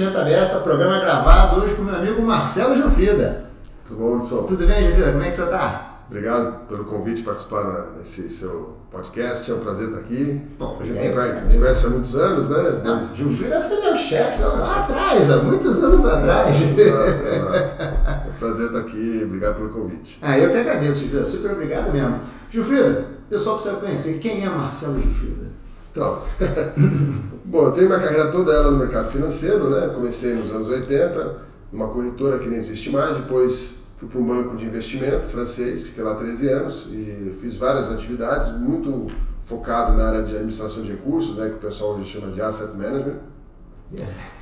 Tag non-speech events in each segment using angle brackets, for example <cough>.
Investimento Aberta, programa gravado hoje com meu amigo Marcelo Gilfrida. Tudo bom, Hudson? Tudo bem, Gilfrida? Como é que você está? Obrigado pelo convite participar desse seu podcast. É um prazer estar aqui. Bom, a gente é, se conhece, é, conhece há muitos anos, né? Não, Gilfrida foi meu chefe lá atrás, há muitos anos atrás. Exato, exato. É um prazer estar aqui. Obrigado pelo convite. Ah, eu que agradeço, Gilfrida. Super obrigado mesmo. Gilfrida, o pessoal precisa conhecer quem é Marcelo Gilfrida. Então, <laughs> bom, eu tenho minha carreira toda ela no mercado financeiro, né? Comecei nos anos 80, numa corretora que nem existe mais, depois fui para um banco de investimento francês, fiquei lá 13 anos e fiz várias atividades, muito focado na área de administração de recursos, né, que o pessoal hoje chama de asset management.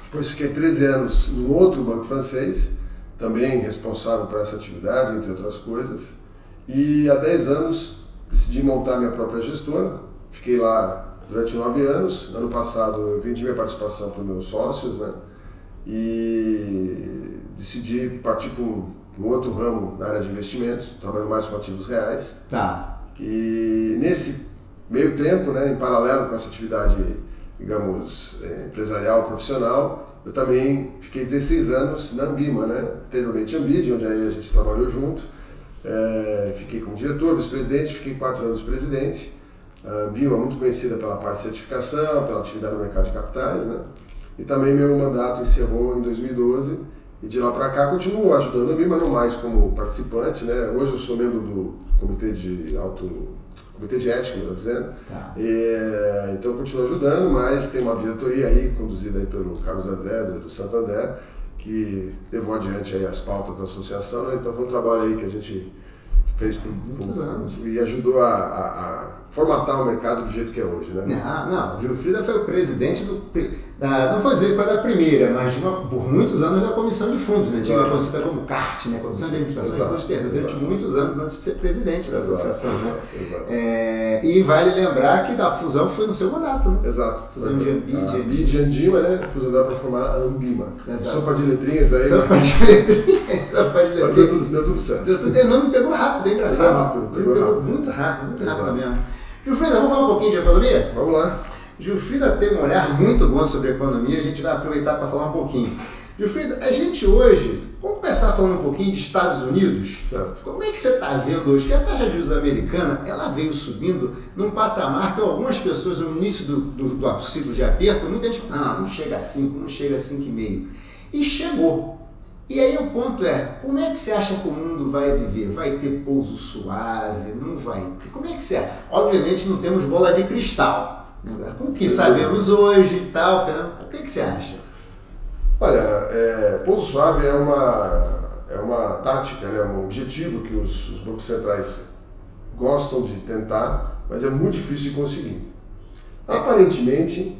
Depois fiquei 13 anos em outro banco francês, também responsável por essa atividade, entre outras coisas. E há 10 anos decidi montar minha própria gestora, fiquei lá durante 9 anos. Ano passado eu vendi minha participação para os meus sócios, né? E decidi partir para um outro ramo na área de investimentos, trabalhando mais com ativos reais. Tá. E nesse meio tempo, né, em paralelo com essa atividade, digamos, é, empresarial, profissional, eu também fiquei 16 anos na Ambima, né, anteriormente Ambid, onde aí a gente trabalhou junto. É, fiquei como diretor, vice-presidente, fiquei quatro anos presidente. A Ambima é muito conhecida pela parte de certificação, pela atividade no mercado de capitais, né? E também meu mandato encerrou em 2012 e de lá para cá continuo ajudando a mim, mas não mais como participante, né? Hoje eu sou membro do comitê de auto comitê de ética, melhor dizendo. Tá. E, então eu continuo ajudando, mas tem uma diretoria aí conduzida aí pelo Carlos André do, do Santander que levou adiante aí as pautas da associação, né? então foi um trabalho aí que a gente fez por muitos anos e ajudou a, a, a formatar o mercado do jeito que é hoje, né? Não, não, o Júlio Frida foi o presidente do da, não foi dizer que foi da primeira, mas uma, por muitos anos da comissão de fundos, né? Tinha conhecida como CART, né? Comissão de Administração de Termos, durante muitos anos antes de ser presidente da associação, né? Exato. É, e vale lembrar que da fusão foi no seu mandato, né? Exato. Fusão de Ambid, Ambid e Andima, né? Fusionaram para formar a Ambima. Exato. Sopa de letrinhas aí. Sopa né? de letrinhas, <laughs> sopa de letrinhas. Mas deu tudo, deu tudo certo. Deu tudo, o nome pegou rápido, é engraçado. Pegou rápido, pegou, pegou rápido. muito rápido, muito rápido mesmo. Gilfrida, vamos falar um pouquinho de economia? Vamos lá. Gilfrida tem um olhar muito bom sobre a economia, a gente vai aproveitar para falar um pouquinho. Gilfrida, a gente hoje, vamos começar falando um pouquinho de Estados Unidos. Certo. Como é que você está vendo hoje que a taxa de juros americana ela veio subindo num patamar que algumas pessoas no início do, do, do ciclo de aperto, muita gente fala, ah, não chega a 5, não chega a 5,5. E chegou. E aí o ponto é, como é que você acha que o mundo vai viver? Vai ter pouso suave? Não vai? Como é que você acha? Obviamente não temos bola de cristal. Né? Com o que sabemos hoje e tal, o que, que você acha? Olha, é, pouso suave é uma, é uma tática, né, um objetivo que os, os bancos centrais gostam de tentar, mas é muito difícil de conseguir. Aparentemente,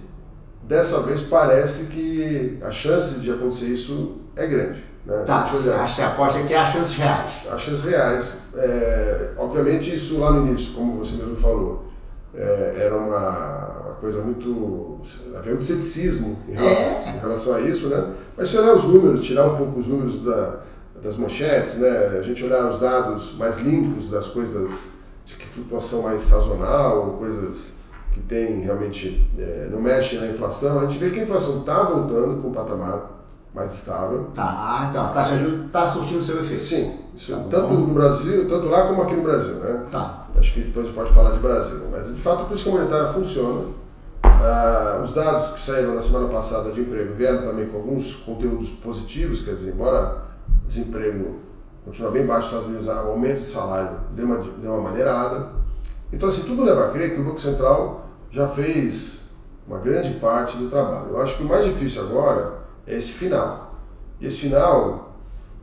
dessa vez parece que a chance de acontecer isso é grande. Né? Tá, você aposta que há chances reais? Há chances reais. É, obviamente, isso lá no início, como você mesmo falou, é, era uma, uma, coisa muito. havia muito ceticismo em relação, é. em relação, a isso, né? Mas se olhar os números, tirar um pouco os números da, das manchetes, né? a gente olhar os dados mais limpos das coisas de que flutuação mais sazonal, coisas que tem realmente. É, não mexe na inflação, a gente vê que a inflação está voltando para um patamar mais estável. Tá, então as taxas de juros estão tá surtindo seu efeito. Sim, isso, tá tanto no Brasil, tanto lá como aqui no Brasil, né? Tá. Acho que depois a gente pode falar de Brasil, mas de fato a política monetária funciona. Ah, os dados que saíram na semana passada de emprego vieram também com alguns conteúdos positivos, quer dizer, embora o desemprego continue bem baixo nos Estados Unidos, o aumento de salário deu uma, deu uma maneirada. Então, assim, tudo leva a crer que o Banco Central já fez uma grande parte do trabalho. Eu acho que o mais difícil agora é esse final. E esse final,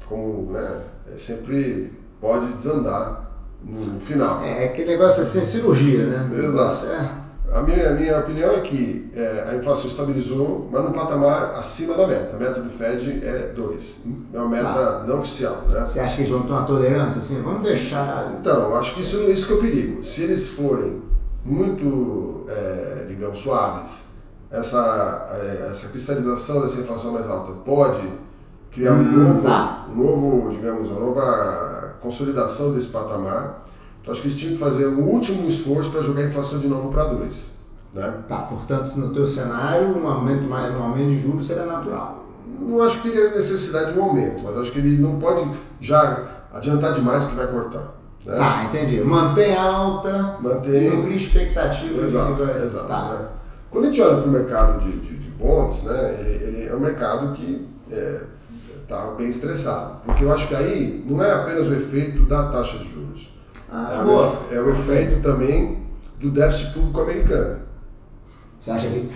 como né, é sempre pode desandar no final. É, aquele negócio assim, cirurgia, né? Exato. É. A minha, a minha opinião é que é, a inflação estabilizou, mas num patamar acima da meta. A meta do Fed é 2. É uma meta tá. não oficial. Né? Você acha que eles vão ter uma tolerância assim? Vamos deixar. Então, acho que isso, isso que é o perigo. Se eles forem muito, é, digamos, suaves essa, é, essa cristalização dessa inflação mais alta pode criar um, hum, novo, tá. um novo, digamos, uma nova consolidação desse patamar. Então acho que eles tinham que fazer um último esforço para jogar a inflação de novo para 2. Né? Tá, portanto, se no teu cenário um aumento, mais, um aumento de juros seria natural. não acho que teria necessidade de um aumento, mas acho que ele não pode já adiantar demais que vai cortar. Né? Ah, entendi. Mantém alta Mantém... e não cria expectativa. Exato, vai... exato. Tá. Né? Quando a gente olha para o mercado de, de, de bonds, né, ele, ele, é um mercado que é, tá bem estressado. Porque eu acho que aí não é apenas o efeito da taxa de juros. Ah, é. O, é o efeito também do déficit público americano. Você acha que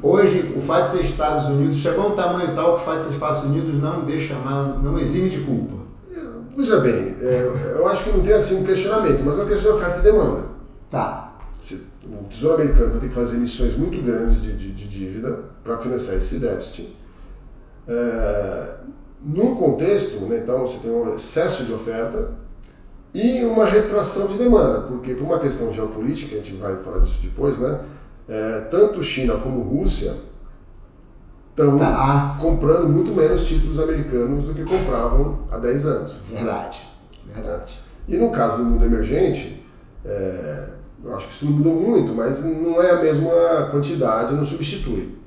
hoje o fato de ser Estados Unidos chegou a um tamanho tal que o fato de ser Estados Unidos não deixa mais, não exime de culpa? Veja bem, é, eu acho que não tem assim um questionamento, mas é uma questão de oferta e demanda. Tá. O Tesouro Americano vai ter que fazer emissões muito grandes de, de, de dívida para financiar esse déficit. É, num contexto, né, então você tem um excesso de oferta e uma retração de demanda, porque por uma questão geopolítica, a gente vai falar disso depois, né? é, tanto China como Rússia estão tá. comprando muito menos títulos americanos do que compravam há 10 anos. Verdade, verdade. E no caso do mundo emergente, é, eu acho que isso não mudou muito, mas não é a mesma quantidade, não substitui.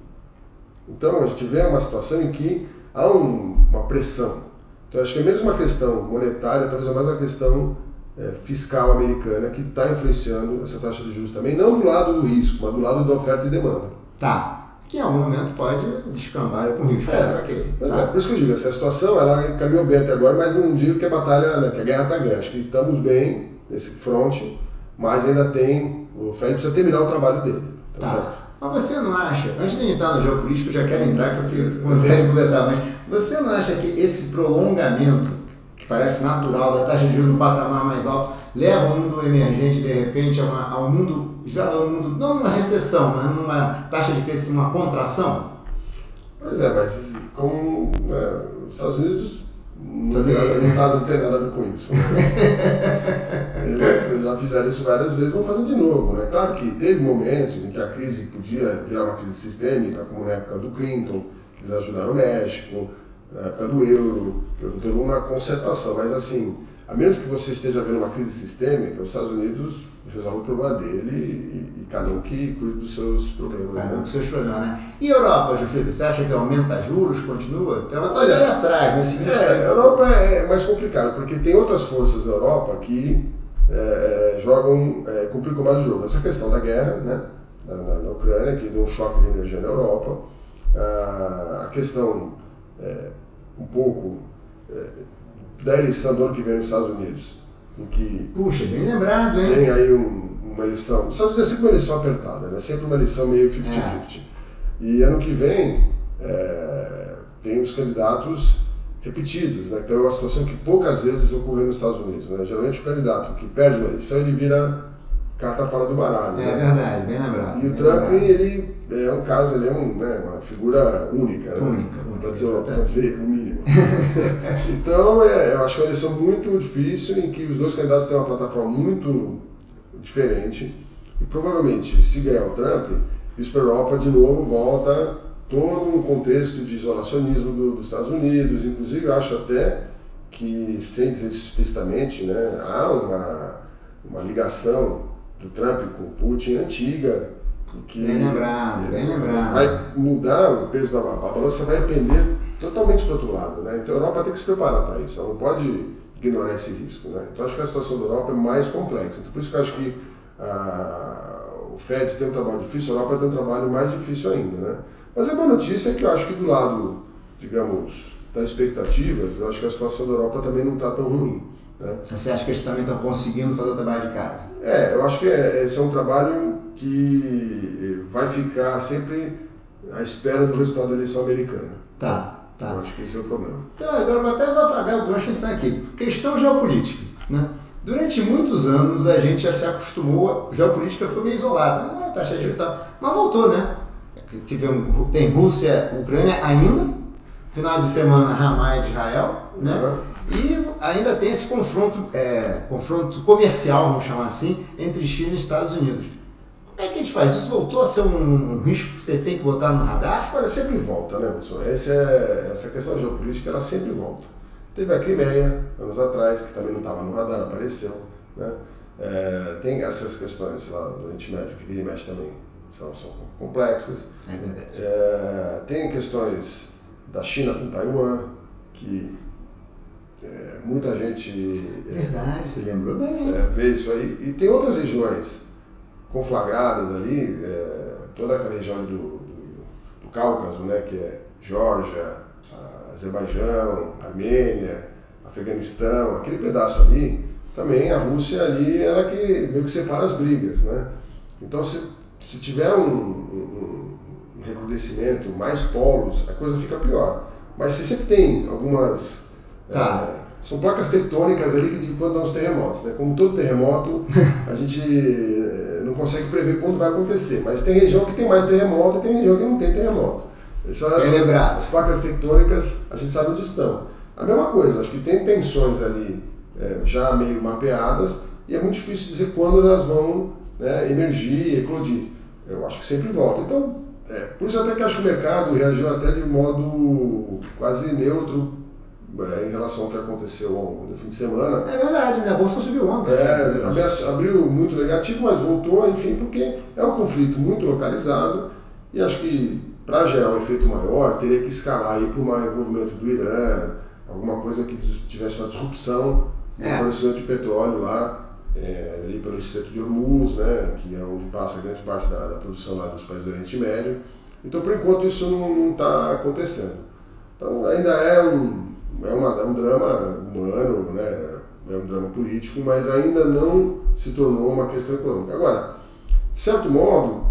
Então a gente vê uma situação em que há um, uma pressão. Então acho que é menos uma questão monetária, talvez é mais uma questão é, fiscal americana que está influenciando essa taxa de juros também, não do lado do risco, mas do lado da oferta e demanda. Tá. Que em algum momento pode descambar com risco. É, okay. tá. é, por isso que eu digo, essa situação ela caminhou bem até agora, mas não digo que a batalha, né, que a guerra está ganha. Acho que estamos bem nesse fronte, mas ainda tem. O Fed precisa terminar o trabalho dele. Tá, tá. certo? Mas você não acha, antes de entrar no geopolítico, eu já quero entrar, porque eu quero conversar, mas você não acha que esse prolongamento que parece natural, da taxa de juros no patamar mais alto, leva o mundo emergente, de repente, a, uma, a um mundo, já um mundo, não uma recessão, mas numa taxa de crescimento, uma contração? Pois é, mas como né, os Estados Unidos não tem, nada, não, tá, não tem nada a ver com isso. <laughs> Eles já fizeram isso várias vezes, vão fazer de novo. Né? Claro que teve momentos em que a crise podia virar uma crise sistêmica, como na época do Clinton, eles ajudaram o México, na época do euro, teve uma concertação, mas assim, a menos que você esteja vendo uma crise sistêmica, os Estados Unidos resolve o problema dele e, e cada um que cuide dos seus problemas. Cada um né? dos seus problemas, né? E Europa, Jufrida, você acha que aumenta juros, continua? Ela está olhando atrás, nesse né? É, a Europa é mais complicado, porque tem outras forças na Europa que é, é, jogam, é, complicam mais o jogo. Essa questão da guerra, né? Na, na, na Ucrânia, que deu um choque de energia na Europa. Ah, a questão é, um pouco é, da eleição do ano que vem nos Estados Unidos, em que. Puxa, bem lembrado, hein? Tem aí um, uma eleição. Os Estados Unidos é sempre uma eleição apertada, né? Sempre uma eleição meio 50-50. É. E ano que vem é, tem os candidatos repetidos, né? Então é uma situação que poucas vezes ocorreu nos Estados Unidos. Né? Geralmente o candidato que perde uma eleição ele vira carta fora do baralho. É né? verdade, bem lembrado. E o Trump, lembrado. ele é um caso, ele é um, né, uma figura única. Né? Única, única. Para dizer, dizer, o mínimo. <laughs> então, é, eu acho que é uma eleição muito difícil, em que os dois candidatos têm uma plataforma muito diferente. E provavelmente, se ganhar o Trump, isso para a Europa de novo volta todo um contexto de isolacionismo do, dos Estados Unidos. Inclusive, eu acho até que, sem dizer isso explicitamente, né, há uma, uma ligação do Trump com o Putin antiga. Que bem lembrado, bem lembrado. Vai mudar o peso da a balança vai pender totalmente do outro lado. Né? Então a Europa tem que se preparar para isso, ela não pode ignorar esse risco. Né? Então acho que a situação da Europa é mais complexa. Então, por isso que eu acho que ah, o Fed tem um trabalho difícil, a Europa tem um trabalho mais difícil ainda. Né? Mas a boa notícia é que eu acho que do lado, digamos, das expectativas, eu acho que a situação da Europa também não está tão ruim. Né? Você acha que eles também estão conseguindo fazer o trabalho de casa? É, eu acho que é, esse é um trabalho que vai ficar sempre à espera do resultado da eleição americana. Tá, tá. Eu acho que esse é o problema. Então, agora vou até apagar o gancho então aqui. Questão geopolítica. Né? Durante muitos anos a gente já se acostumou, a geopolítica foi meio isolada, não é taxa de juros mas voltou, né? Tivemos, tem Rússia, Ucrânia ainda, final de semana Hamas, Israel, né? Uhum. E ainda tem esse confronto, é, confronto comercial, vamos chamar assim, entre China e Estados Unidos. Como é que a gente faz? Isso voltou a ser um, um risco que você tem que botar no radar? Olha, sempre volta, né, Wilson? Essa, é, essa questão geopolítica, ela sempre volta. Teve a Crimeia, anos atrás, que também não estava no radar, apareceu. Né? É, tem essas questões lá do Oriente Médio, que vira e mexe também, são, são complexas. É verdade. É, tem questões da China com Taiwan, que é, muita gente. Verdade, você lembrou bem. É, vê isso aí. E tem outras regiões conflagradas ali, é, toda aquela região do, do, do, Cáucaso, né, que é Geórgia, Azerbaijão, Armênia, Afeganistão, aquele pedaço ali, também a Rússia ali era que meio que separa as brigas, né? Então se, se tiver um, um, um recrudescimento, mais polos, a coisa fica pior. Mas você sempre tem algumas Tá. É, são placas tectônicas ali que de quando dão os terremotos. Né? Como todo terremoto, <laughs> a gente eh, não consegue prever quando vai acontecer. Mas tem região que tem mais terremoto e tem região que não tem terremoto. Essas, as placas tectônicas, a gente sabe onde estão. A mesma coisa, acho que tem tensões ali é, já meio mapeadas e é muito difícil dizer quando elas vão né, emergir, eclodir. Eu acho que sempre volta. Então, é, por isso até que acho que o mercado reagiu até de modo quase neutro é, em relação ao que aconteceu no fim de semana. É verdade, né? A bolsa subiu ontem. É, abriu muito negativo, mas voltou, enfim, porque é um conflito muito localizado e acho que para gerar um efeito maior teria que escalar aí para um envolvimento do Irã, alguma coisa que tivesse uma disrupção no é. fornecimento de petróleo lá. É, ali pelo Estreito de Hormuz, né, que é onde passa grande parte da, da produção lá dos países do Oriente Médio. Então, por enquanto, isso não está acontecendo. Então, ainda é um, é, uma, é um drama humano, né? é um drama político, mas ainda não se tornou uma questão econômica. Agora, de certo modo,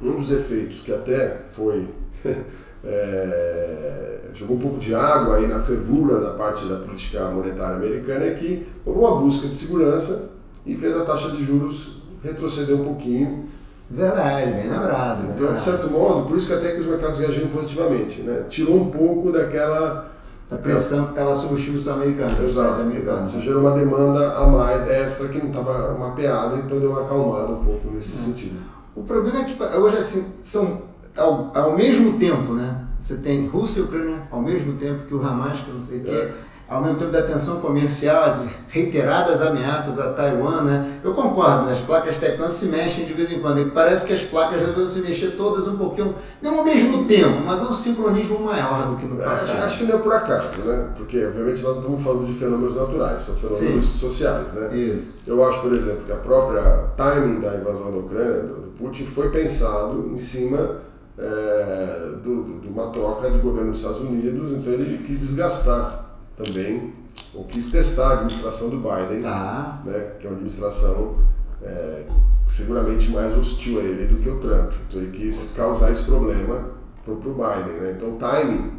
um dos efeitos que até foi. <laughs> é, jogou um pouco de água aí na fervura da parte da política monetária americana é que houve uma busca de segurança e fez a taxa de juros retroceder um pouquinho. Verdade, bem lembrado. Então, de certo modo, por isso que até que os mercados reagiram positivamente, né? tirou um pouco daquela a pressão que estava sobre os times americanos. Exato, exato. Isso gerou uma demanda a mais, extra, que não estava mapeada, então deu uma acalmada um pouco nesse é. sentido. O problema é que hoje assim, são ao, ao mesmo tempo, né? Você tem Rússia e Ucrânia ao mesmo tempo que o Hamas, que não sei o é. quê ao mesmo tempo da tensão comercial, as reiteradas ameaças a Taiwan, né? Eu concordo, as placas tectônicas se mexem de vez em quando. E parece que as placas devem se mexer todas um pouquinho, não ao mesmo tempo, mas é um sincronismo maior do que no passado. Acho, acho que não é por acaso, né? Porque, obviamente, nós estamos falando de fenômenos naturais, são fenômenos Sim. sociais, né? Isso. Eu acho, por exemplo, que a própria timing da invasão da Ucrânia, do Putin, foi pensado em cima é, do, de uma troca de governo dos Estados Unidos, então ele quis desgastar também, ou quis testar a administração do Biden, tá. né, que é uma administração é, seguramente mais hostil a ele do que o Trump. Então ele quis causar esse problema para o Biden. Né? Então o timing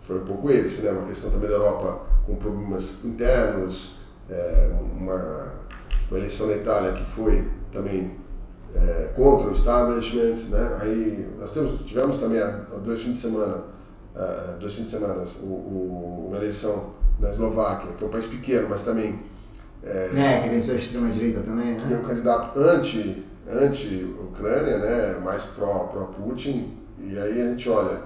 foi um pouco esse, né? uma questão também da Europa com problemas internos, é, uma, uma eleição na Itália que foi também é, contra o establishment, né? Aí nós temos, tivemos também há dois fins de semana uh, dois fins de semana, o, o, uma eleição da Eslováquia, que é um país pequeno, mas também. É, é que venceu a extrema-direita também, né? Que é um candidato anti, anti-Ucrânia, né? mais pró-Putin. e aí a gente olha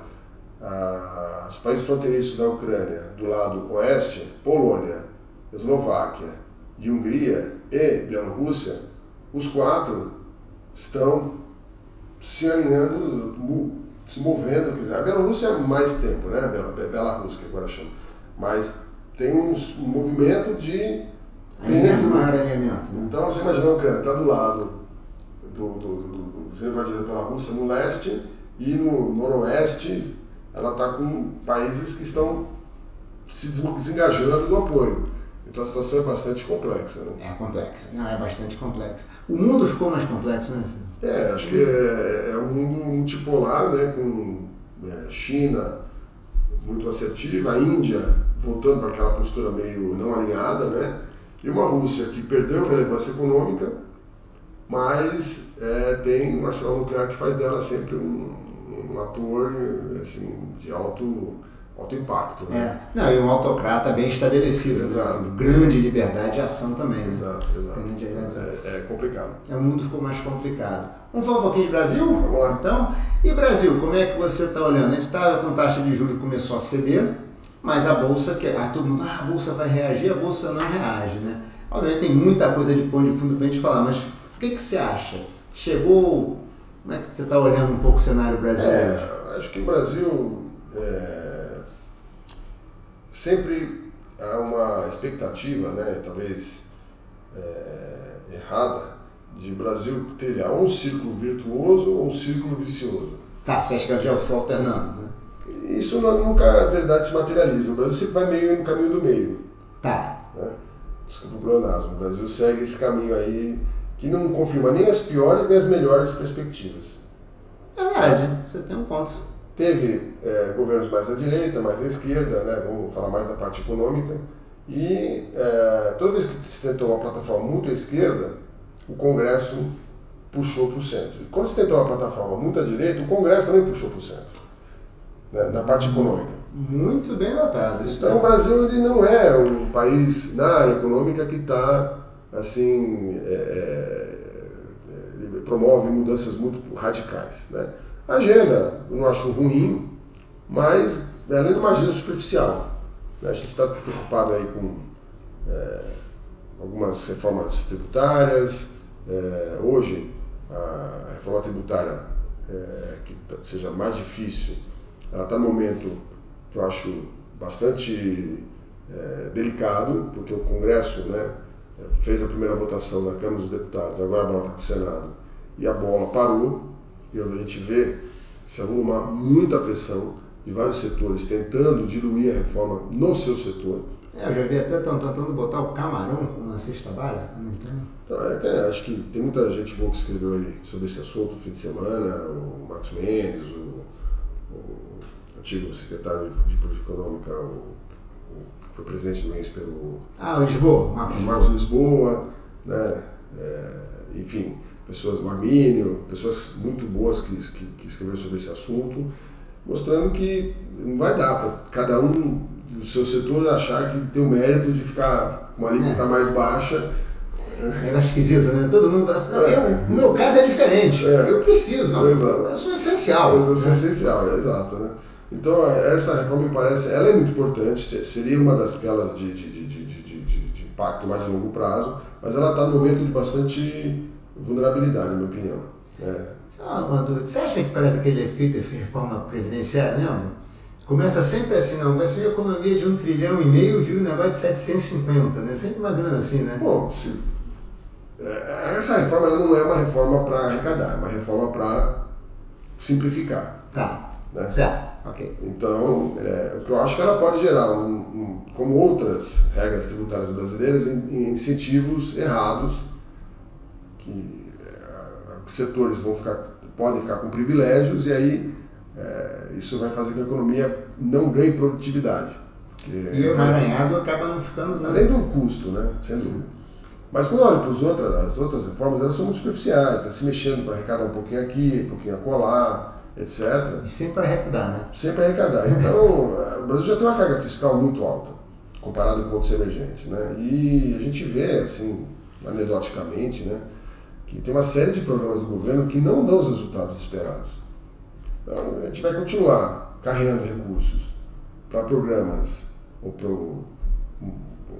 uh, os países fronteiriços da Ucrânia, do lado oeste, Polônia, Eslováquia e Hungria e Bielorrússia, os quatro estão se alinhando se movendo. Quer dizer, a Bielorrússia é mais tempo, né? A Belarus, que agora chama. Mas tem um movimento de. Alinhamento, alinhamento. Né? Então você imagina a Ucrânia, está do lado do, do, do, do, sendo invadida pela Rússia no leste e no noroeste ela está com países que estão se desengajando do apoio. Então a situação é bastante complexa. Né? É complexa, não, é bastante complexa. O mundo ficou mais complexo, né, filho? É, acho que é, é um mundo multipolar, né, com é, China muito assertiva, a Índia voltando para aquela postura meio não alinhada, né, e uma Rússia que perdeu relevância econômica, mas é, tem um arsenal nuclear que faz dela sempre um, um ator assim, de alto alto impacto. Né? É. Não, e um autocrata bem estabelecido. Exato. Grande liberdade de ação também. Exato, né? exato. É, é, complicado. É, o mundo ficou mais complicado. Vamos falar um pouquinho de Brasil? Vamos lá. Então, e Brasil, como é que você está olhando? A gente estava com taxa de juros que começou a ceder, mas a Bolsa, que ah, todo mundo, ah, a Bolsa vai reagir, a Bolsa não reage, né? Obviamente tem muita coisa de pão de fundo para a gente falar, mas o que, que você acha? Chegou, como é que você está olhando um pouco o cenário brasileiro? É, acho que o Brasil... É sempre há uma expectativa, né, talvez é, errada, de Brasil ter um círculo virtuoso ou um círculo vicioso. Tá, você acha que já foi alternando, né? Isso nunca, na verdade, se materializa. O Brasil sempre vai meio no caminho do meio. Tá. Né? Desculpa o pleonasmo. O Brasil segue esse caminho aí que não confirma nem as piores nem as melhores perspectivas. Verdade, você tem um ponto. Teve é, governos mais à direita, mais à esquerda, né? vamos falar mais da parte econômica, e é, toda vez que se tentou uma plataforma muito à esquerda, o Congresso puxou para o centro. E quando se tentou uma plataforma muito à direita, o Congresso também puxou para o centro, né? na parte econômica. Muito bem notado. Então, o Brasil ele não é um país na área econômica que está, assim, é, é, ele promove mudanças muito radicais. Né? Agenda, eu não acho ruim, mas ela é uma agenda superficial. Né? A gente está preocupado aí com é, algumas reformas tributárias. É, hoje, a reforma tributária é, que seja mais difícil, ela está no momento que eu acho bastante é, delicado, porque o Congresso né, fez a primeira votação na Câmara dos Deputados, agora a bola está com o Senado, e a bola parou, e a gente vê se arruma muita pressão de vários setores tentando diluir a reforma no seu setor. É, eu já vi até estão tentando botar o camarão como uma cesta básica, não entendo. Então, é, é, acho que tem muita gente boa que escreveu aí sobre esse assunto no fim de semana, o Marcos Mendes, o, o antigo secretário de Política Econômica, o, o, foi presidente do INSPER, o... Ah, o Lisboa, Marcos, Marcos Lisboa, né? É, enfim, pessoas, o Armínio, pessoas muito boas que, que, que escreveram sobre esse assunto, mostrando que não vai dar para cada um do seu setor achar que tem o mérito de ficar com uma alíquota é. mais baixa. É esquisito, né? Todo mundo pensa, não, eu, no meu caso é diferente. É. Eu preciso, eu, sou essencial. Eu sou essencial, é, exato, né? Então, essa reforma me parece, ela é muito importante, seria uma das aquelas de, de, de, de, de, de impacto mais de longo prazo, mas ela está no momento de bastante vulnerabilidade, na minha opinião. É. Só uma dúvida. Você acha que parece aquele efeito de reforma previdenciária, lembra? Começa sempre assim, não, vai ser uma economia de um trilhão e meio, viu um negócio de 750, né? Sempre mais ou menos assim, né? Bom, se, é, essa reforma não é uma reforma para arrecadar, é uma reforma para simplificar. Tá, né? certo. Ok. Então, é, o que eu acho que ela pode gerar, um, um, como outras regras tributárias brasileiras, incentivos errados que é, setores vão ficar, podem ficar com privilégios e aí é, isso vai fazer com que a economia não ganhe produtividade. E o emaranhado acaba não ficando nada. Além do custo, né? Sendo, mas quando eu olho para as outras, as outras reformas, elas são muito superficiais, está se mexendo para arrecadar um pouquinho aqui, um pouquinho acolá, etc. E sempre arrecadar, né? Sempre arrecadar. Então, o Brasil já tem uma carga fiscal muito alta, comparado com outros emergentes, né? E a gente vê, assim, anedoticamente, né? Que tem uma série de programas do governo que não dão os resultados esperados. Então, a gente vai continuar carregando recursos para programas ou para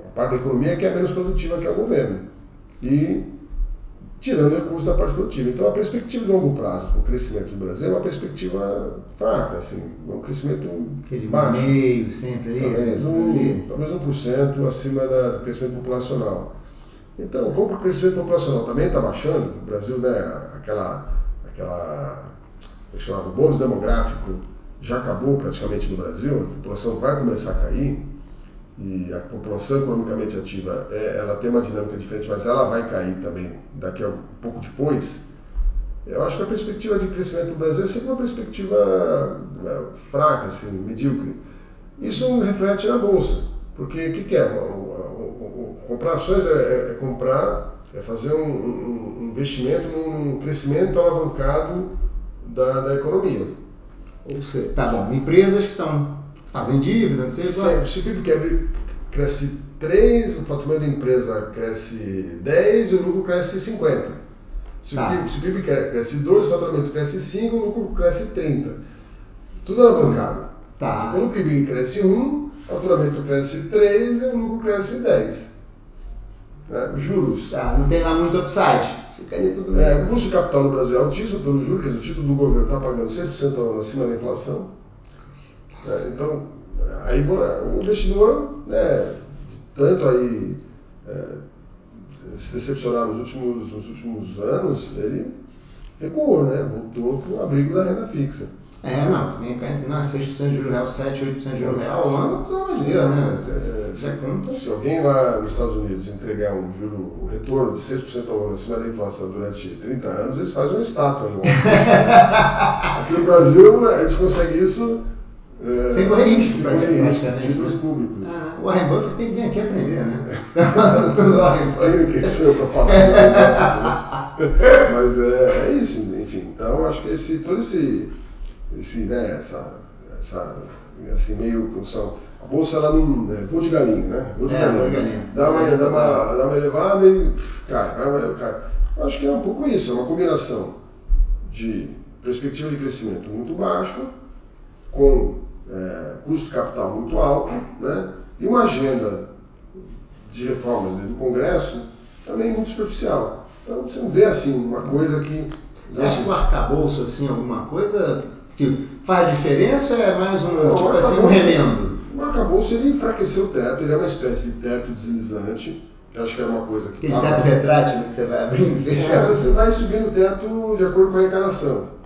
a parte da economia que é menos produtiva que é o governo e tirando recursos da parte produtiva. Então, a perspectiva de longo prazo para o crescimento do Brasil é uma perspectiva fraca, assim, um crescimento Aquele baixo. meio sempre ali. Talvez, um, talvez 1% acima da, do crescimento populacional. Então, como o crescimento populacional também está baixando, o Brasil, né, aquela, aquela é chamava bônus demográfico já acabou praticamente no Brasil, a população vai começar a cair e a população economicamente ativa é, ela tem uma dinâmica diferente, mas ela vai cair também daqui a um pouco depois. Eu acho que a perspectiva de crescimento do Brasil é sempre uma perspectiva né, fraca, assim, medíocre. Isso reflete na bolsa, porque o que, que é? Comprar ações é, é, é, comprar, é fazer um, um, investimento num crescimento alavancado da, da economia. Ou seja, tá bom, empresas que estão fazendo dívida, não sei o Se o PIB cresce 3, o faturamento da empresa cresce 10 e o lucro cresce 50. Se, tá. o, PIB, se o PIB cresce 2, o faturamento cresce 5, o lucro cresce 30. Tudo alavancado. Tá. Quando o PIB cresce 1, o faturamento cresce 3 e o lucro cresce 10. Né? Juros. Tá, não tem lá muito upside. Ficaria tudo bem. É, o custo de capital no Brasil é altíssimo pelo juros, quer dizer, o título do governo está pagando 100% ao ano acima da inflação. É, então, aí o investidor, né, tanto aí é, se decepcionar nos últimos, nos últimos anos, ele recuou, né? Voltou para o abrigo da renda fixa. É, não, também entre nós, 6% de juro real, 7, 8% de juro real ao ano, pelo amor de Deus, né? Você, você conta. Se alguém lá nos Estados Unidos entregar um juro, um retorno de 6% ao ano acima da inflação durante 30 anos, eles fazem uma estátua. <laughs> Aqui no Brasil, a gente consegue isso é, sem correr risco, sem correr risco, títulos públicos. Ah, o Warren Buffett tem que vir aqui aprender, né? <laughs> Aí quem sou eu para falar né? <laughs> Mas é, é isso, enfim. Então, acho que esse, todo esse, esse né, essa, essa, assim, meio que são a bolsa ela não. É, voo de galinha, né? Voo de é, galinha. galinha. Dá, uma, dá, uma, dá uma elevada e cai, cai, cai. Acho que é um pouco isso, é uma combinação de perspectiva de crescimento muito baixo, com é, custo de capital muito alto, né? e uma agenda de reformas do Congresso também muito superficial. Então você não vê assim uma coisa que. Você acha que o arcabouço, assim, alguma coisa tipo, faz diferença ou é mais um, não, tipo assim, um remendo? O arcabouço ele enfraqueceu o teto, ele é uma espécie de teto deslizante. Eu acho que era uma coisa que. Aquele teto retrátil que você vai abrindo É, você vai subindo o teto de acordo com a arrecadação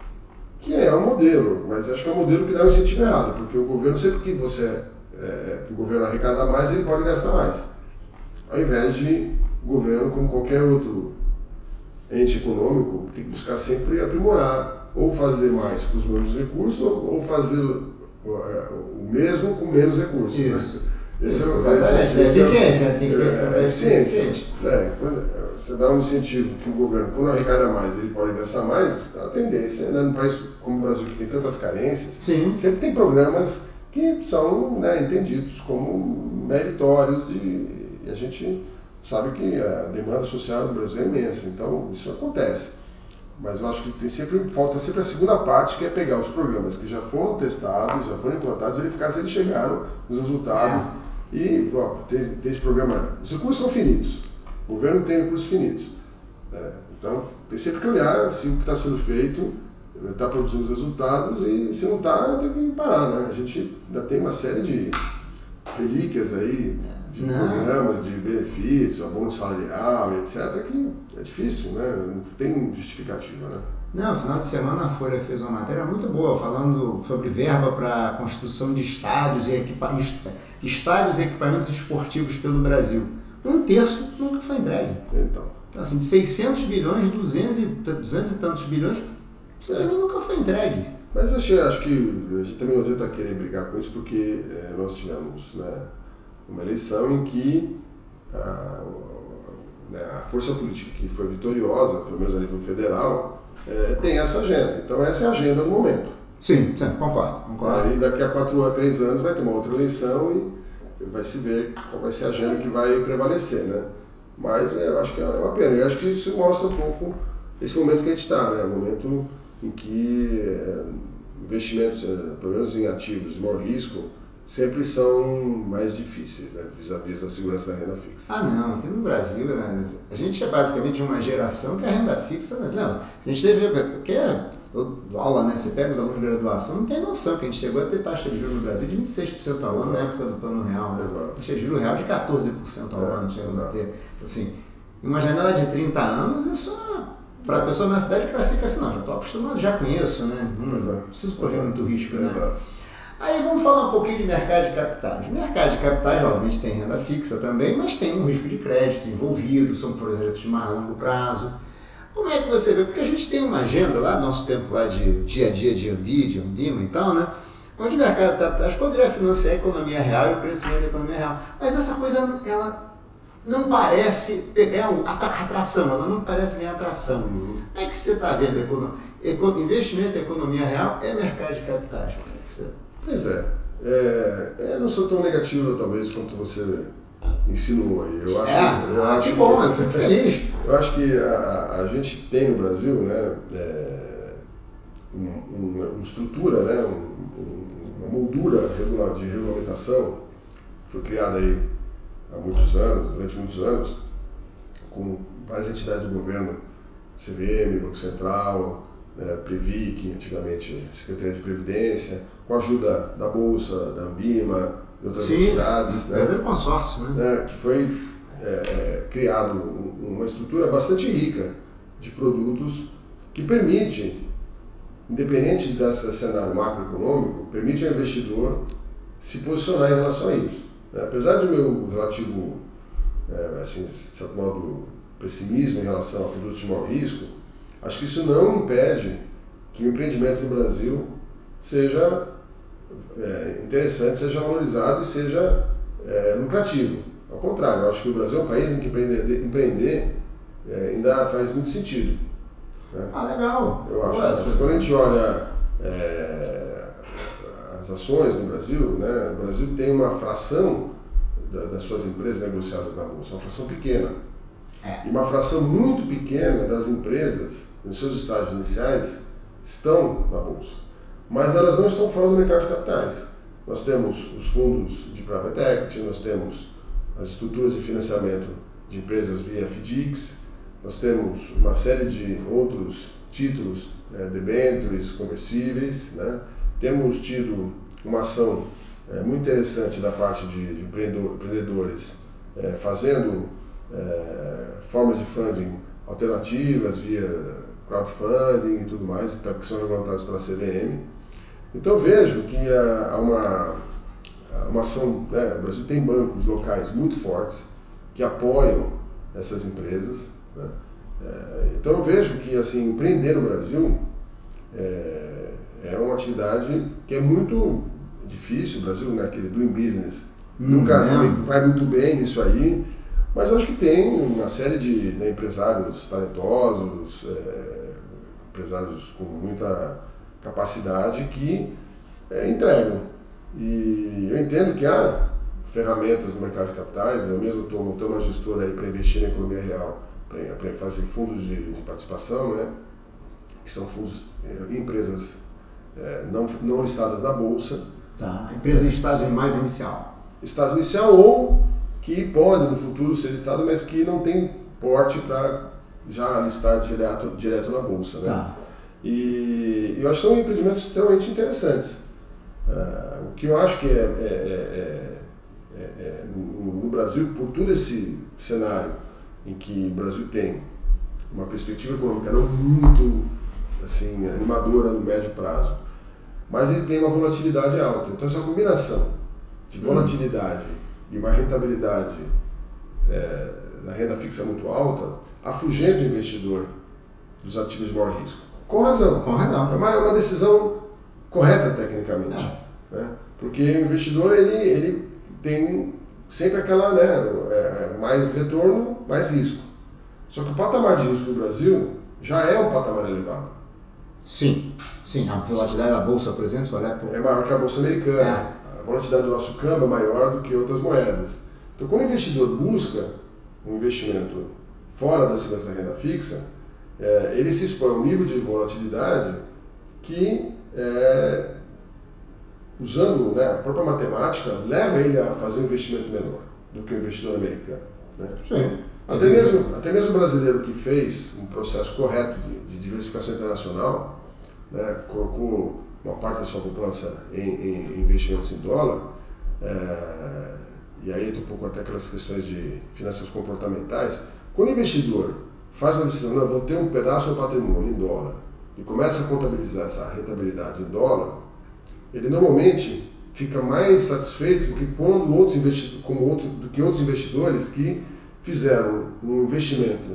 que é um modelo, mas acho que é um modelo que dá um incentivo errado, porque o governo, sempre que você é, que o governo arrecada mais, ele pode gastar mais. Ao invés de o governo, como qualquer outro ente econômico, tem que buscar sempre aprimorar, ou fazer mais com os mesmos recursos, ou, fazer o, é, mesmo com menos recursos. Né? Isso. Né? Esse é, Exatamente, é, eficiência, tem que ser é, é eficiência. É, você dá um incentivo que o governo, quando arrecada mais, ele pode gastar mais, a tendência, né, num país como o Brasil, que tem tantas carências, Sim. sempre tem programas que são né, entendidos como meritórios de, e a gente sabe que a demanda social no Brasil é imensa, então isso acontece. Mas eu acho que tem sempre, falta sempre a segunda parte, que é pegar os programas que já foram testados, já foram implantados, verificar se eles chegaram nos resultados. É. E ó, tem, tem esse programa. Os recursos são finitos. O governo tem recursos finitos. É, então, tem sempre que olhar se o que está sendo feito está produzindo os resultados e se não está, tem que parar. Né? A gente ainda tem uma série de relíquias aí, de não. programas de benefício, abono salarial, etc., que é difícil, né? não tem justificativa. Né? Não, no final de semana a Folha fez uma matéria muito boa falando sobre verba para construção de estádios e, equipa estádios e equipamentos esportivos pelo Brasil um terço nunca foi entregue. Então. então assim, de 600 bilhões, 200 e, 200 e tantos bilhões, é. nunca foi entregue. Mas acho, acho que a gente também não adianta querer brigar com isso, porque é, nós tivemos né, uma eleição em que a, né, a força política que foi vitoriosa, pelo menos a nível federal, é, tem essa agenda. Então essa é a agenda do momento. Sim, sim concordo, concordo. Aí daqui a quatro a três anos vai ter uma outra eleição e vai se ver qual vai ser a agenda que vai prevalecer, né? Mas é, eu acho que é uma pena. Eu acho que isso mostra um pouco esse momento que a gente está, né? O momento em que é, investimentos, é, pelo menos em ativos de maior risco, sempre são mais difíceis, né? vis-à-vis da segurança da renda fixa. Ah, não. Aqui no Brasil, né? a gente é basicamente uma geração que a renda fixa, mas não, a gente teve. Porque dou aula, né? Você pega os alunos de graduação, não tem noção que a gente chegou a ter taxa de juros no Brasil de 26% ao ano na época do plano real. Né? Exato. Taxa de juros real de 14% ao é, ano chegamos a ter. Então, assim, uma janela de 30 anos, isso para a pessoa na cidade que ela fica assim, não, já estou acostumado, já conheço, né? Hum, não preciso correr muito risco, né? Exato. Aí vamos falar um pouquinho de mercado de capitais. Mercado de capitais, obviamente, tem renda fixa também, mas tem um risco de crédito envolvido, são projetos de mais longo prazo. Como é que você vê? Porque a gente tem uma agenda lá, nosso tempo lá de dia a dia de Ambi, de Ambima e tal, né? Onde o mercado está capitais poderia financiar a economia real e o crescimento da economia real. Mas essa coisa, ela não parece pegar atração, ela não parece ganhar atração. Como é que você está vendo? Investimento em economia real é mercado de capitais. Como é que você... Pois é. é. Eu não sou tão negativo, talvez, quanto você insinuou aí. Eu acho, é, eu ah, acho que bom, eu fico feliz. <laughs> Eu acho que a, a gente tem no Brasil né, é, uma, uma, estrutura, né, uma moldura de regulamentação, foi criada aí há muitos anos, durante muitos anos, com várias entidades do governo, CVM, Banco Central, né, Previc, antigamente Secretaria de Previdência, com a ajuda da Bolsa, da Ambima, em outras Sim, cidades. um verdadeiro consórcio, né? né, que foi é, é, criado uma estrutura bastante rica de produtos que permite, independente desse cenário macroeconômico, permite ao investidor se posicionar em relação a isso. Né? Apesar do meu relativo, é, assim, de certo modo, pessimismo em relação a produtos de maior risco, acho que isso não impede que o empreendimento no Brasil seja é, interessante, seja valorizado e seja é, lucrativo. Ao contrário, eu acho que o Brasil é um país em que empreender, empreender é, ainda faz muito sentido. Né? Ah, legal. Eu acho. Mas quando a gente olha é, as ações no Brasil, né, o Brasil tem uma fração da, das suas empresas negociadas na Bolsa, uma fração pequena. É. E uma fração muito pequena das empresas, nos seus estágios iniciais, estão na Bolsa. Mas elas não estão fora do mercado de capitais. Nós temos os fundos de private equity, nós temos as estruturas de financiamento de empresas via FDICs, nós temos uma série de outros títulos, é, debêntures, conversíveis, né? temos tido uma ação é, muito interessante da parte de, de empreendedores é, fazendo é, formas de funding alternativas via crowdfunding e tudo mais, até porque são regulamentados pela CVM. Então vejo que há uma, uma ação, né, o Brasil tem bancos locais muito fortes que apoiam essas empresas. Né? É, então eu vejo que assim, empreender no Brasil é, é uma atividade que é muito difícil, o Brasil, né, aquele doing business, hum, nunca é. vai muito bem nisso aí, mas eu acho que tem uma série de né, empresários talentosos, é, empresários com muita capacidade que é, entregam. E eu entendo que há ferramentas no mercado de capitais, eu mesmo estou montando uma gestora para investir na economia real, para fazer fundos de, de, participação, né, que são fundos é, empresas é, não, não listadas na Bolsa. Tá, empresa em estágio mais inicial. Estágio inicial ou que pode no futuro ser listado, mas que não tem porte para já listar direto, direto na Bolsa. Né? Tá. E eu acho que são empreendimentos extremamente interessantes. Uh, o que eu acho que é, é, é, é no, no, Brasil, por todo esse cenário em que o Brasil tem uma perspectiva econômica não muito assim, animadora no médio prazo, mas ele tem uma volatilidade alta. Então, essa combinação de volatilidade e uma rentabilidade da renda fixa muito alta afugenta o investidor dos ativos de maior risco. Com razão. Com razão. É uma, é uma decisão correta tecnicamente. É. Né? Porque o investidor ele, ele tem sempre aquela, né, é, é, mais retorno, mais risco. Só que o patamar de risco do Brasil já é um patamar elevado. Sim, sim. A volatilidade da Bolsa, por exemplo, olha... é maior que a Bolsa Americana. É. A volatilidade do nosso câmbio é maior do que outras moedas. Então, quando o investidor busca um investimento fora da segurança da renda fixa, é, ele se expõe a um nível de volatilidade que, é, usando né, a própria matemática, leva ele a fazer um investimento menor do que o investidor americano. Né? Sim. Até mesmo, até mesmo o brasileiro que fez um processo correto de, de diversificação internacional, né, colocou uma parte da sua poupança em, em investimentos em dólar, é, e aí entra um pouco até aquelas questões de finanças comportamentais, quando o investidor faz uma decisão, não, vou ter um pedaço do patrimônio em dólar e começa a contabilizar essa rentabilidade em dólar, ele normalmente fica mais satisfeito do que quando outros investidores, como outro, do que outros investidores que fizeram um investimento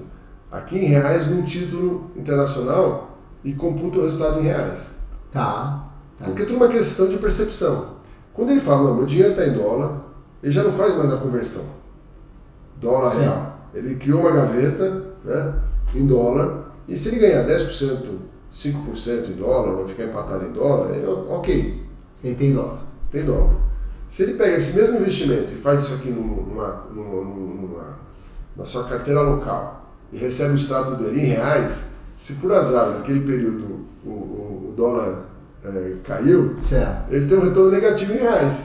aqui em reais num título internacional e computam o resultado em reais. Tá. tá. Porque tem uma questão de percepção. Quando ele fala, não, meu dinheiro está em dólar, ele já não faz mais a conversão. Dólar Sim. real. Ele criou uma gaveta né, em dólar, e se ele ganhar 10%, 5% em dólar, ou ficar empatado em dólar, ele, ok. Ele tem dólar. Tem dólar. Se ele pega esse mesmo investimento e faz isso aqui numa, numa, numa, na sua carteira local e recebe o extrato dele em reais, se por azar naquele período o, o, o dólar é, caiu, certo. ele tem um retorno negativo em reais.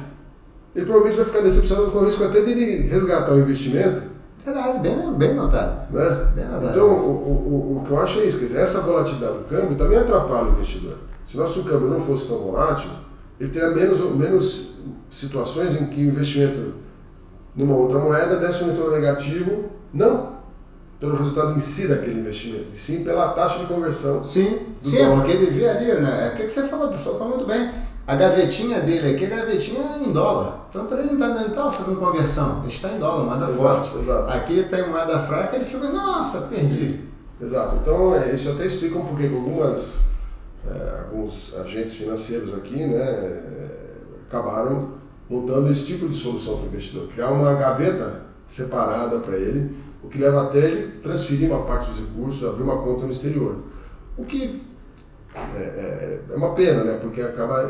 Ele provavelmente vai ficar decepcionado com o risco até dele resgatar o investimento Verdade, bem, bem notado. Né? Bem notado. Então, o, o, o, que eu acho é isso, quer dizer, essa volatilidade do câmbio também atrapalha o investidor. Se nosso câmbio não fosse tão volátil, ele terá menos, menos situações em que o investimento numa outra moeda desse um retorno negativo, não pelo resultado em si daquele investimento, e sim pela taxa de conversão. Sim, sim, dólar. porque ele vê ali, né? É o que você falou, o pessoal falou muito bem. A gavetinha dele aqui, a gavetinha é em dólar. Então, para ele não está tá fazendo conversão, ele está em dólar, moeda exato, forte. Exato. Aqui ele está em moeda fraca, ele fica, nossa, perdi. Exato. Então, é, isso até explica um porquê que algumas, é, alguns agentes financeiros aqui né, é, acabaram montando esse tipo de solução para o investidor. Criar uma gaveta separada para ele, o que leva até ele transferir uma parte dos recursos, abrir uma conta no exterior. O que é, é, é uma pena, né? Porque acaba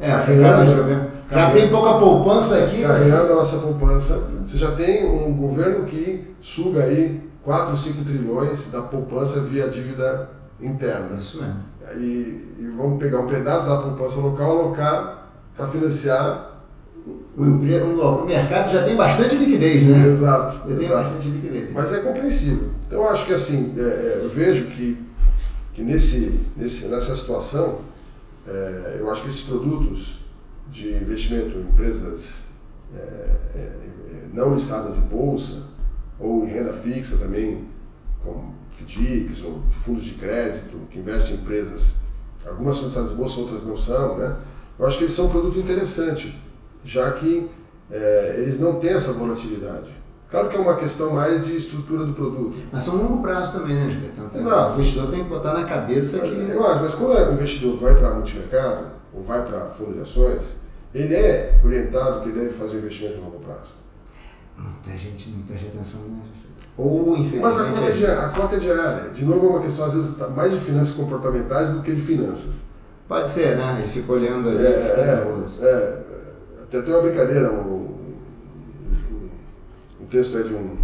é, você acaba jogando. Já tem pouca poupança aqui. Carregando a nossa poupança. Você já tem um governo que suga aí 4, 5 trilhões da poupança via dívida interna. Isso mesmo. E, e vamos pegar um pedaço da poupança local, alocar para financiar. O, o, mercado já tem bastante liquidez, né? Exato. Já tem exato. bastante liquidez. Mas é compreensível. Então eu acho que assim, é, é, eu vejo que, que nesse, nesse, nessa situação é, eu acho que esses produtos de investimento em empresas é, é, é, não listadas em bolsa ou em renda fixa também, como FDICs ou fundos de crédito que investem em empresas, algumas são listadas em bolsa, outras não são, né? Eu acho que eles são um produto interessante, já que é, eles não têm essa volatilidade. Claro que é uma questão mais de estrutura do produto. Mas são longo prazo também, né, Juventus? Então, Exato. O investidor tem que botar na cabeça mas, que. Eu acho, mas quando o investidor vai para multimercado, ou vai para fundo de ações, ele é orientado que deve fazer investimento de longo prazo. Muita gente não presta atenção, né? Ou, infelizmente. Mas a conta, é diária, a conta é diária. De novo, é uma questão, às vezes, tá mais de finanças comportamentais do que de finanças. Pode ser, né? Ele fica olhando ali. É, é, é, até tem uma brincadeira, um texto aí de um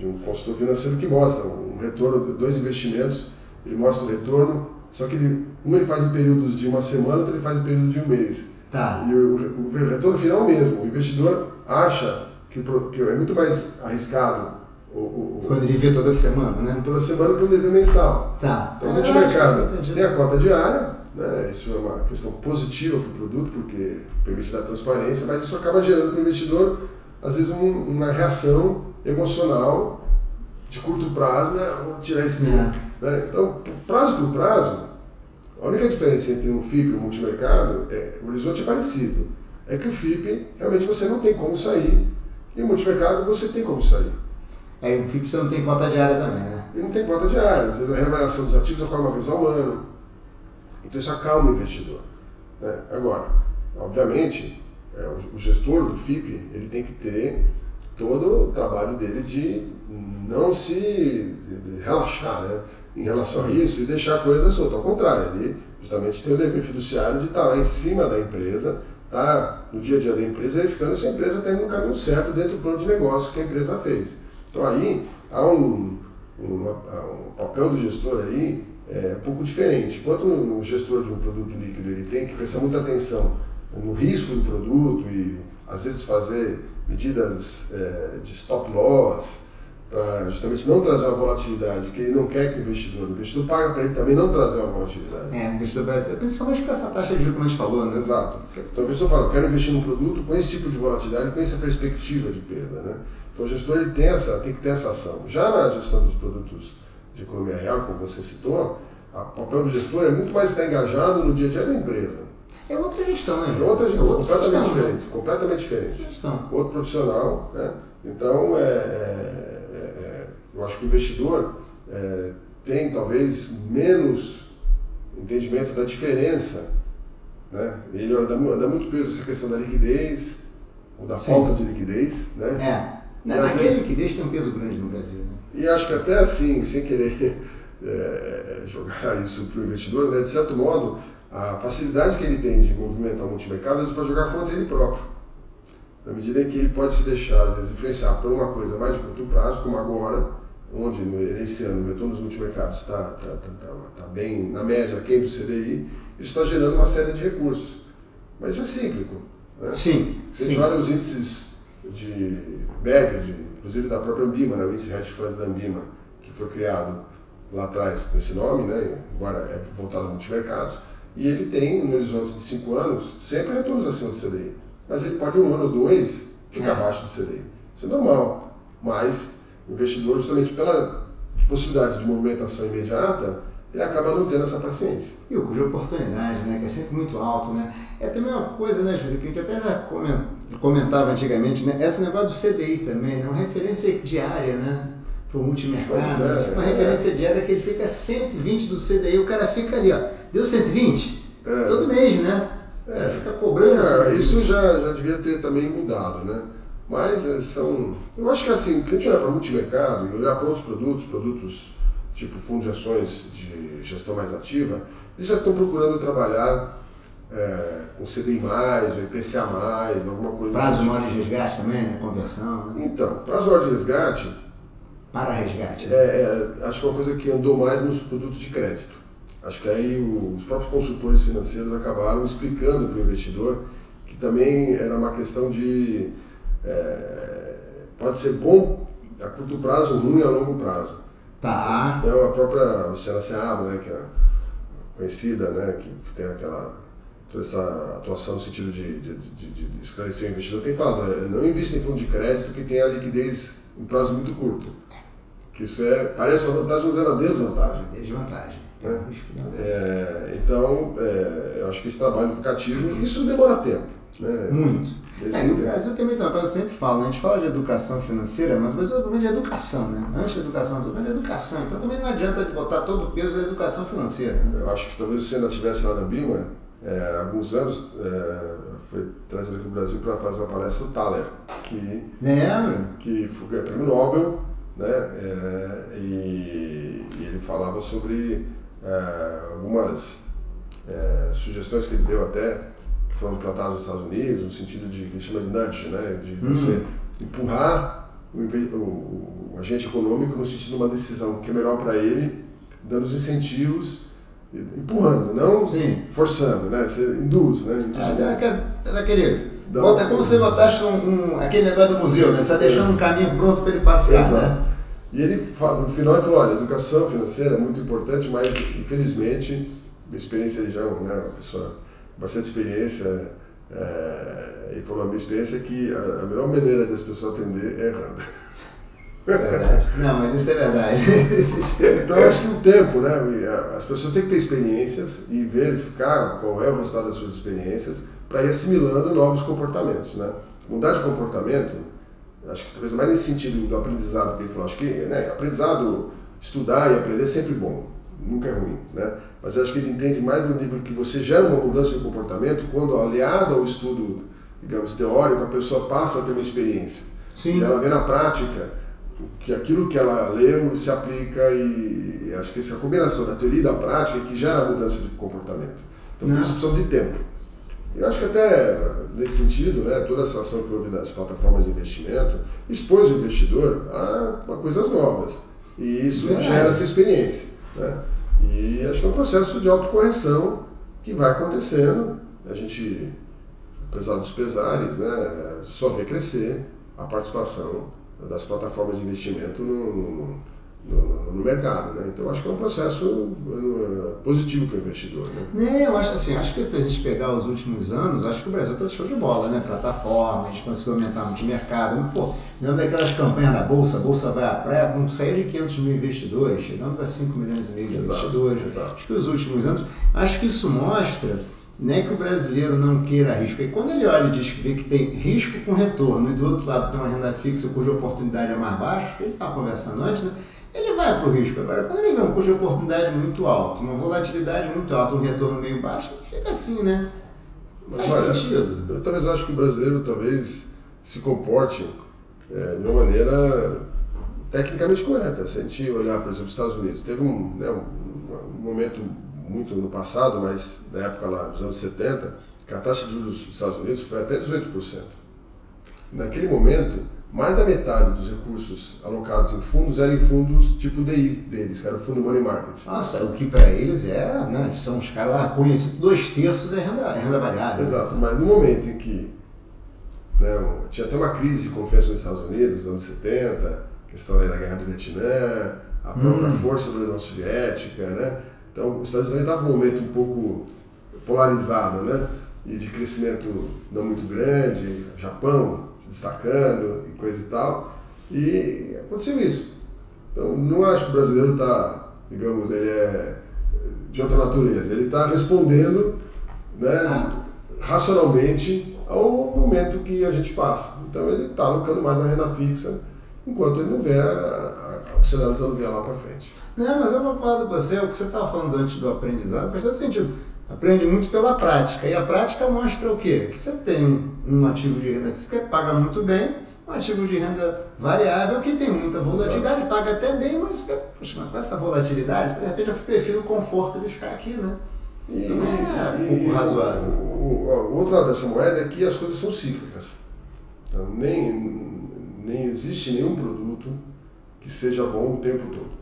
de um consultor financeiro que mostra um retorno de dois investimentos, ele mostra o retorno, só que ele, um ele faz em períodos de uma semana, outro ele faz em período de um mês. Tá. E o, o, retorno final mesmo. O investidor acha que, que é muito mais arriscado o, o, quando ele vê toda semana, né? Toda semana quando ele vê mensal. Tá. Então, no mercado tem a cota diária, né? isso é uma questão positiva para o produto, porque permite dar transparência, mas isso acaba gerando para o investidor, às vezes, um, uma reação emocional de curto prazo, né? Vou tirar esse é. né? Então, prazo por prazo, a única diferença entre um FIP e um multimercado é o horizonte é parecido. É que o FIP realmente você não tem como sair e o multimercado você tem como sair. É, o FIP você não tem cota diária também, né? E não tem cota diária. Às vezes a reavaliação dos ativos ocorre uma vez ao ano. Então isso acalma o investidor. Né? Agora, obviamente, é, o gestor do FIP ele tem que ter todo o trabalho dele de não se relaxar né, em relação a isso e deixar a coisa solta. Ao contrário, ele justamente tem o dever fiduciário de estar lá em cima da empresa, tá no dia a dia da empresa, verificando se a empresa está indo no caminho certo dentro do plano de negócio que a empresa fez. Então aí há um, um, um papel do gestor aí é um pouco diferente. Enquanto o gestor de um produto líquido ele tem que prestar muita atenção no risco do produto e às vezes fazer medidas é, de stop loss, para justamente não trazer uma volatilidade que ele não quer que o investidor, o investidor paga para ele também não trazer uma volatilidade. É, o investidor brasileiro, principalmente com essa taxa de juros que a gente falou, né? Exato. Então o investidor fala, eu quero investir num produto com esse tipo de volatilidade, com essa perspectiva de perda, né? Então o gestor ele tem, essa, tem que ter essa ação. Já na gestão dos produtos de economia real, como você citou, o papel do gestor é muito mais estar engajado no dia a dia da empresa. É outra gestão, né? É outra gestão, é outra completamente gestão, diferente. Né? Completamente diferente. Gestão. Outro profissional, né? Então, é, é, é, é eu acho que o investidor é, tem talvez menos entendimento da diferença. Né? Ele anda, anda muito preso essa questão da liquidez, ou da Sim. falta de liquidez. Né? É. Na, aqui vezes, liquidez tem um peso grande no Brasil. Né? E acho que até assim, sem querer <laughs> jogar isso para o investidor, né? de certo modo, a facilidade que ele tem de movimentar o multimercado, às vezes para jogar contra ele próprio. Na medida em que ele pode se deixar, às vezes, influenciar por uma coisa mais de curto prazo, como agora, onde esse ano o retorno dos multimercados está tá, tá, tá, tá, bem na média, aquém do CDI, isso está gerando uma série de recursos. Mas isso é cíclico. Né? Sim. Você sim. olha os índices de média, de, inclusive da própria Ambima, né? o índice Hedge Funds da Ambima, que foi criado lá atrás com esse nome, né? agora é voltado a multimercados, E ele tem, no horizonte de 5 anos, sempre retornos acima do CDI. Mas ele pode, um ano ou dois, ficar é. abaixo do CDI. Isso é normal. Mas o investidor, justamente pela possibilidade de movimentação imediata, ele acaba não tendo essa paciência. E o cuja oportunidade, né, que é sempre muito alto, né? É também uma coisa, né, Júlio, que a gente até já comentava antigamente, né? Esse negócio do CDI também, né? Uma referência diária, né? Para o multimercado. É, uma é. referência diária que ele fica 120 do CDI, o cara fica ali, ó. Deu 120? É. Todo mês, né? É. Fica cobrando. É, isso já, já devia ter também mudado, né? Mas é, são. Eu acho que assim, que a gente olhar para multimercado e olhar para outros produtos, produtos tipo fundo de ações de gestão mais ativa, eles já estão procurando trabalhar é, com CDI, ou IPCA, alguma coisa Prazo assim. maior de resgate também, né? Conversão. Né? Então, prazo maior de resgate. Para resgate. Né? É, é, acho que é uma coisa que andou mais nos produtos de crédito. Acho que aí os próprios consultores financeiros acabaram explicando para o investidor que também era uma questão de. É, pode ser bom a curto prazo, ruim a longo prazo. Tá. Então a própria Luciana Seabra, né, que é conhecida, né, que tem aquela toda essa atuação no sentido de, de, de, de esclarecer o investidor, tem falado, não invista em fundo de crédito que tem a liquidez em prazo muito curto. Que isso é, parece uma vantagem, mas é uma desvantagem. Desvantagem. Né? É, então, é, eu acho que esse trabalho educativo, isso demora tempo. Né? Muito. É, no Brasil também tem uma coisa que eu sempre falo, né? a gente fala de educação financeira, mas mais ou menos de educação, né? Antes da educação, também de educação. Então também não adianta botar todo o peso da educação financeira. Né? Eu acho que talvez você ainda estivesse lá na Bima, é, há alguns anos, é, foi trazido aqui no Brasil para fazer uma palestra do Thaler, que, Lembra? que foi é, prêmio Nobel, né? É, e, e, ele falava sobre é, algumas é, sugestões que ele deu até que foram implantados nos Estados Unidos, no sentido de que chama de nudge, né? de uhum. você empurrar o, o, o, agente econômico no sentido de uma decisão que é melhor para ele, dando os incentivos, empurrando, não Sim. forçando, né? Você induz, né? Induz, é, daquele, Bota, é como se botasse um, um, aquele negócio do museu, né? Você está deixando um caminho pronto para ele passear, Exato. né? E ele, no final, ele falou, olha, educação financeira é muito importante, mas, infelizmente, minha experiência já, né, uma pessoa bastante experiência é, e falou a minha experiência é que a, a melhor maneira das pessoas aprender é errando. Verdade. Não, mas isso é verdade. <laughs> então eu acho que o tempo, né? As pessoas têm que ter experiências e verificar qual é o resultado das suas experiências para ir assimilando novos comportamentos, né? Mudar de comportamento, acho que talvez mais nesse sentido do aprendizado que ele falou, acho que né, aprendizado, estudar e aprender é sempre bom, nunca é ruim, né? mas acho que ele entende mais no nível que você gera uma mudança de comportamento quando, aliado ao estudo, digamos, teórico, a pessoa passa a ter uma experiência. Sim. E ela vê na prática que aquilo que ela leu se aplica e acho que essa combinação da teoria e da prática é que gera a mudança de comportamento. Então, por isso precisa de tempo. Eu acho que até nesse sentido, né, toda essa ação que houve das plataformas de investimento expôs o investidor a, a coisas novas. E isso gera essa experiência. Né? E acho que é um processo de autocorreção que vai acontecendo. A gente, apesar dos pesares, né, só vê crescer a participação das plataformas de investimento no, no no, no, mercado, né? Então acho que é um processo uh, positivo para o investidor, né? É, eu acho assim, acho que para a gente pegar os últimos anos, acho que o Brasil está show de bola, né? Plataforma, a gente conseguiu aumentar muito o mercado. Pô, lembra daquelas campanhas da Bolsa, a Bolsa vai à praia, não saiu de 500 mil investidores, chegamos a 5 milhões e meio de exato, investidores. Exato. Acho que os últimos anos, acho que isso mostra né, que o brasileiro não queira risco. E quando ele olha e diz que vê que tem risco com retorno e do outro lado tem uma renda fixa cuja oportunidade é mais baixa, que a gente estava conversando antes, né? Ele vai para o risco. Agora, quando ele vê um custo de oportunidade muito alto, uma volatilidade muito alta, um retorno meio baixo, fica assim, né? Faz Mas, olha, sentido. Eu talvez acho que o brasileiro talvez se comporte é, de uma maneira tecnicamente correta. Se a gente olhar, por exemplo, os Estados Unidos, teve um, né, um, um momento muito no passado, mas na época lá, dos anos 70, que a taxa de juros dos Estados Unidos foi até 18%. Naquele momento, mais da metade dos recursos alocados em fundos eram em fundos tipo DI deles, que era o fundo Money Market. Nossa, o que para eles é, né, são os caras lá conhecidos, dois terços é renda, é renda variável. Exato, mas no momento em que né, tinha até uma crise de confiança nos Estados Unidos, nos anos 70, questão da guerra do Vietnã, a própria hum. força da União Soviética, né? Então, os Estados Unidos estavam num momento um pouco polarizada, né? E de crescimento não muito grande, Japão se destacando e coisa e tal. E aconteceu isso. Então, não acho que o brasileiro está, digamos, ele é de outra natureza. Ele está respondendo né, racionalmente ao momento que a gente passa. Então, ele está alocando mais na renda fixa, enquanto ele não vê a, a, não vier lá para frente. Não, mas eu concordo com você. O que você estava falando antes do aprendizado faz todo sentido. Aprende muito pela prática. E a prática mostra o quê? Que você tem um ativo de renda que paga muito bem um ativo de renda variável que tem muita volatilidade, paga até bem, mas você, poxa, mas com essa volatilidade, de repente eu prefiro o conforto de ficar aqui, né? E, não é um pouco razoável. O, o, outro lado dessa moeda é que as coisas são cíclicas. Então, nem, nem existe nenhum produto que seja bom o tempo todo.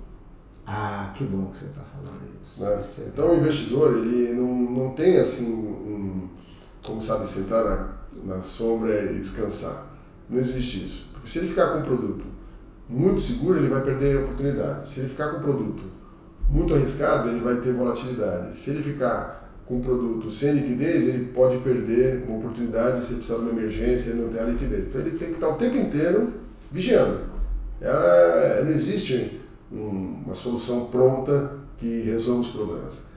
Ah, que bom que você está falando isso. Né? então o investidor ele não, não tem assim um, como sabe, sentar na, na sombra e descansar. Não existe isso. Porque se ele ficar com um produto muito seguro, ele vai perder a oportunidade. Se ele ficar com um produto muito arriscado, ele vai ter volatilidade. Se ele ficar com um produto sem liquidez, ele pode perder uma oportunidade se ele precisar de uma emergência e não tem a liquidez. Então ele tem que estar o tempo inteiro vigiando. É, não existe uma solução pronta que resolva os problemas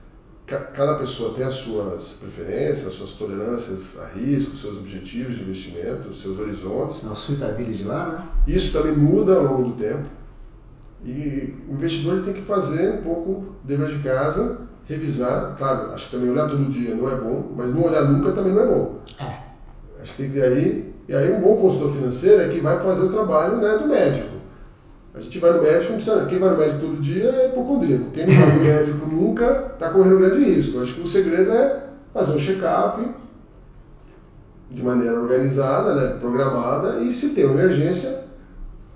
cada pessoa tem as suas preferências, as suas tolerâncias a risco, seus objetivos de investimento, seus horizontes. A suitability lá, né? Isso também muda ao longo do tempo. E o investidor tem que fazer um pouco dever de casa, revisar. Claro, acho que também olhar todo dia não é bom, mas não olhar nunca também não é bom. É. Acho que tem que ter aí. E aí um bom consultor financeiro é que vai fazer o trabalho né, do médico. A gente vai no médico, precisa, quem vai no médico todo dia é hipocondríaco. Quem não vai no médico nunca está correndo grande risco. Acho que o segredo é fazer um check-up de maneira organizada, né, programada, e se tem uma emergência,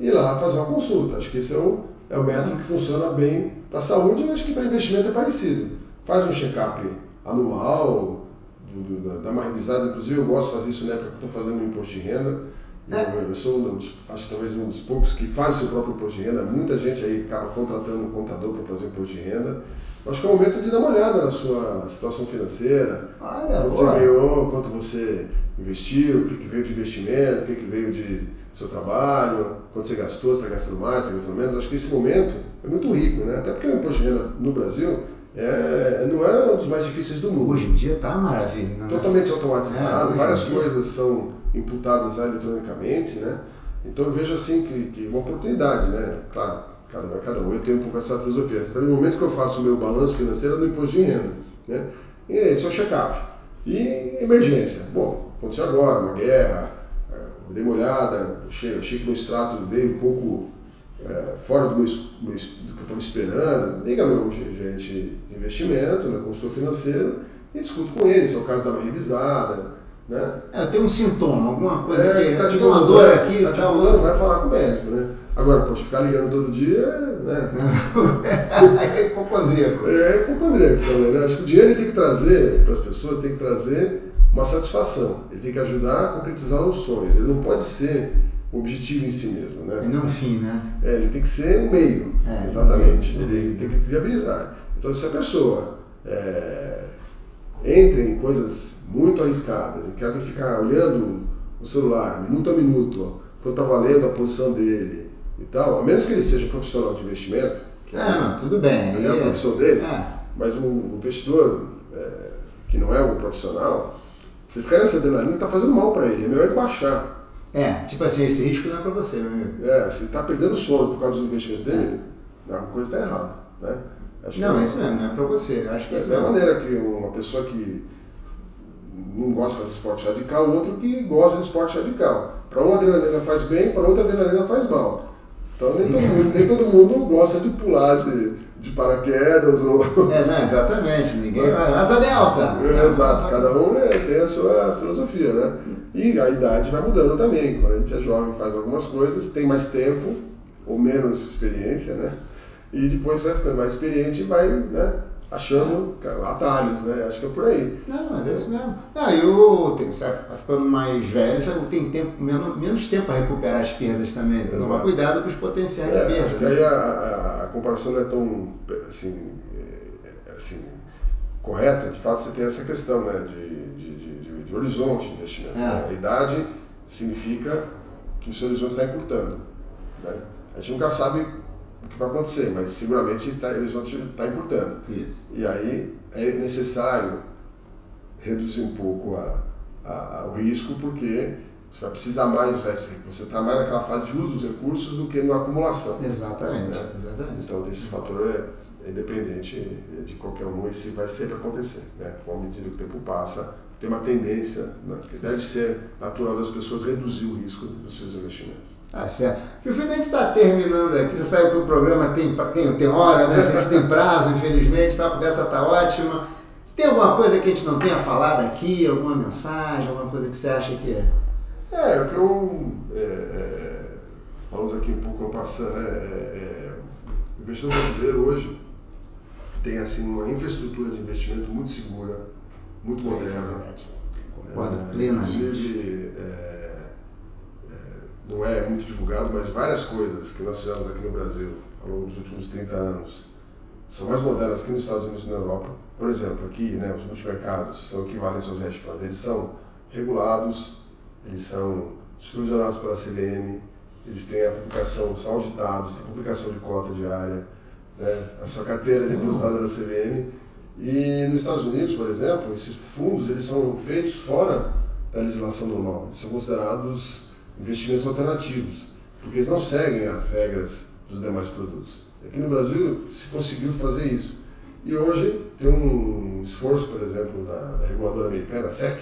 ir lá fazer uma consulta. Acho que esse é o, é o método que funciona bem para a saúde e acho que para investimento é parecido. Faz um check-up anual, do, do, da, da uma revisada, inclusive eu gosto de fazer isso na época que estou fazendo o imposto de renda eu, eu sou um dos, acho talvez um dos poucos que faz o seu próprio imposto de renda. Muita gente aí acaba contratando um contador para fazer o imposto de renda. Acho que é o momento de dar uma olhada na sua situação financeira. Olha, quanto você ganhou, quanto você investiu, o que, que veio de investimento, o que, que veio de seu trabalho, quanto você gastou, se está gastando mais, está gastando menos. Acho que esse momento é muito rico, né? Até porque o imposto de renda no Brasil é, não é um dos mais difíceis do mundo. Hoje em dia está maravilha. Né? Totalmente automatizado, é, várias coisas são imputadas eletronicamente, né? Então eu vejo assim que, que uma oportunidade, né? Claro, cada um é cada um. Eu tenho um pouco essa filosofia. Está no momento que eu faço o meu balanço financeiro no imposto de renda, né? E esse é o check-up. E emergência. Bom, aconteceu agora, uma guerra, é, eu dei uma olhada, achei, achei que meu extrato veio um pouco é, fora do, meu, do que eu estava esperando. Liga meu gerente de investimento, meu consultor financeiro, e discuto com ele se é o caso de dar uma revisada, né? É, tem um sintoma, alguma coisa é, que, que tá te uma dor aqui. Tá te tá vai falar com o médico, né? Agora, poxa, ficar ligando todo dia, né? <laughs> é hipocondríaco. É hipocondríaco também, né? Acho que o dinheiro tem que trazer, para as pessoas, tem que trazer uma satisfação. Ele tem que ajudar a concretizar os sonhos. Ele não pode ser o objetivo em si mesmo, né? E não um fim, né? É, ele tem que ser um meio, é, exatamente. Ele tem que viabilizar. Então, se a pessoa é, entra em coisas muito arriscadas e quer ficar olhando o celular minuto a minuto, quando está valendo a posição dele e tal, a menos que ele seja profissional de investimento, que ah, tudo bem. é a profissão dele, é. mas um investidor é, que não é um profissional, se ficar nessa adrenalina, está fazendo mal para ele, é melhor ele baixar. É, tipo assim, esse risco não é para você, meu amigo. É, se está perdendo sono por causa dos investimentos dele, é. alguma coisa está errada. Né? Acho não, é isso mesmo, não é para você. Acho que é, é a maneira que uma pessoa que um gosta de fazer esporte radical, o outro que gosta de esporte radical. Para um adrenalina faz bem, para outro adrenalina faz mal. Então nem todo mundo, nem todo mundo gosta de pular de, de paraquedas ou. <laughs> É, não, exatamente. Ninguém. Asa delta! É, exato, cada um é, tem a sua filosofia, né? E a idade vai mudando também. Quando a gente é jovem faz algumas coisas, tem mais tempo ou menos experiência, né? E depois vai ficando mais experiente e vai, né? Achando atalhos, né? Acho que é por aí. Não, mas é isso mesmo. Não, eu você vai ficando mais velho, você tem tempo, menos, menos tempo para recuperar as perdas também. Tomar cuidado com os potenciais é, de perda. Acho que aí a, a, comparação não é tão assim, é, assim correta, de fato você tem essa questão né, de, de, de, de horizonte de investimento. É. Né? A idade significa que o seu horizonte está encurtando. Né? A gente nunca sabe o que vai acontecer, mas seguramente está, o horizonte está encurtando. Isso. E aí é necessário reduzir um pouco a, a, a, o risco, porque você vai precisar mais, você está mais naquela fase de uso dos recursos do que na acumulação. Exatamente, né? exatamente. Então, esse fator é, é independente de qualquer um, esse vai sempre acontecer. Né? Com a medida que o tempo passa, tem uma tendência, né? que deve ser natural das pessoas, reduzir o risco dos seus investimentos. Tá certo. Gilfrida, a gente está terminando aqui. Você sabe que o programa tem, tem, tem hora, né? A gente tem prazo, infelizmente, então a conversa está ótima. Se tem alguma coisa que a gente não tenha falado aqui, alguma mensagem, alguma coisa que você acha que é? É, o que eu. É, é, falamos aqui um pouco passando, né? É, é, o investidor brasileiro hoje tem assim, uma infraestrutura de investimento muito segura, muito moderna. É, plenamente. Não é muito divulgado, mas várias coisas que nós fizemos aqui no Brasil ao longo dos últimos 30 anos são mais modernas aqui nos Estados Unidos e na Europa. Por exemplo, aqui né, os multimercados são equivalentes aos hedge funds. Eles são regulados, eles são supervisionados pela CVM, eles têm a publicação, são auditados, tem publicação de cota diária, né, a sua carteira é depositada da CVM. E nos Estados Unidos, por exemplo, esses fundos eles são feitos fora da legislação normal. Eles são considerados investimentos alternativos, porque eles não seguem as regras dos demais produtos. Aqui no Brasil se conseguiu fazer isso. E hoje tem um esforço, por exemplo, da, da reguladora americana, SEC,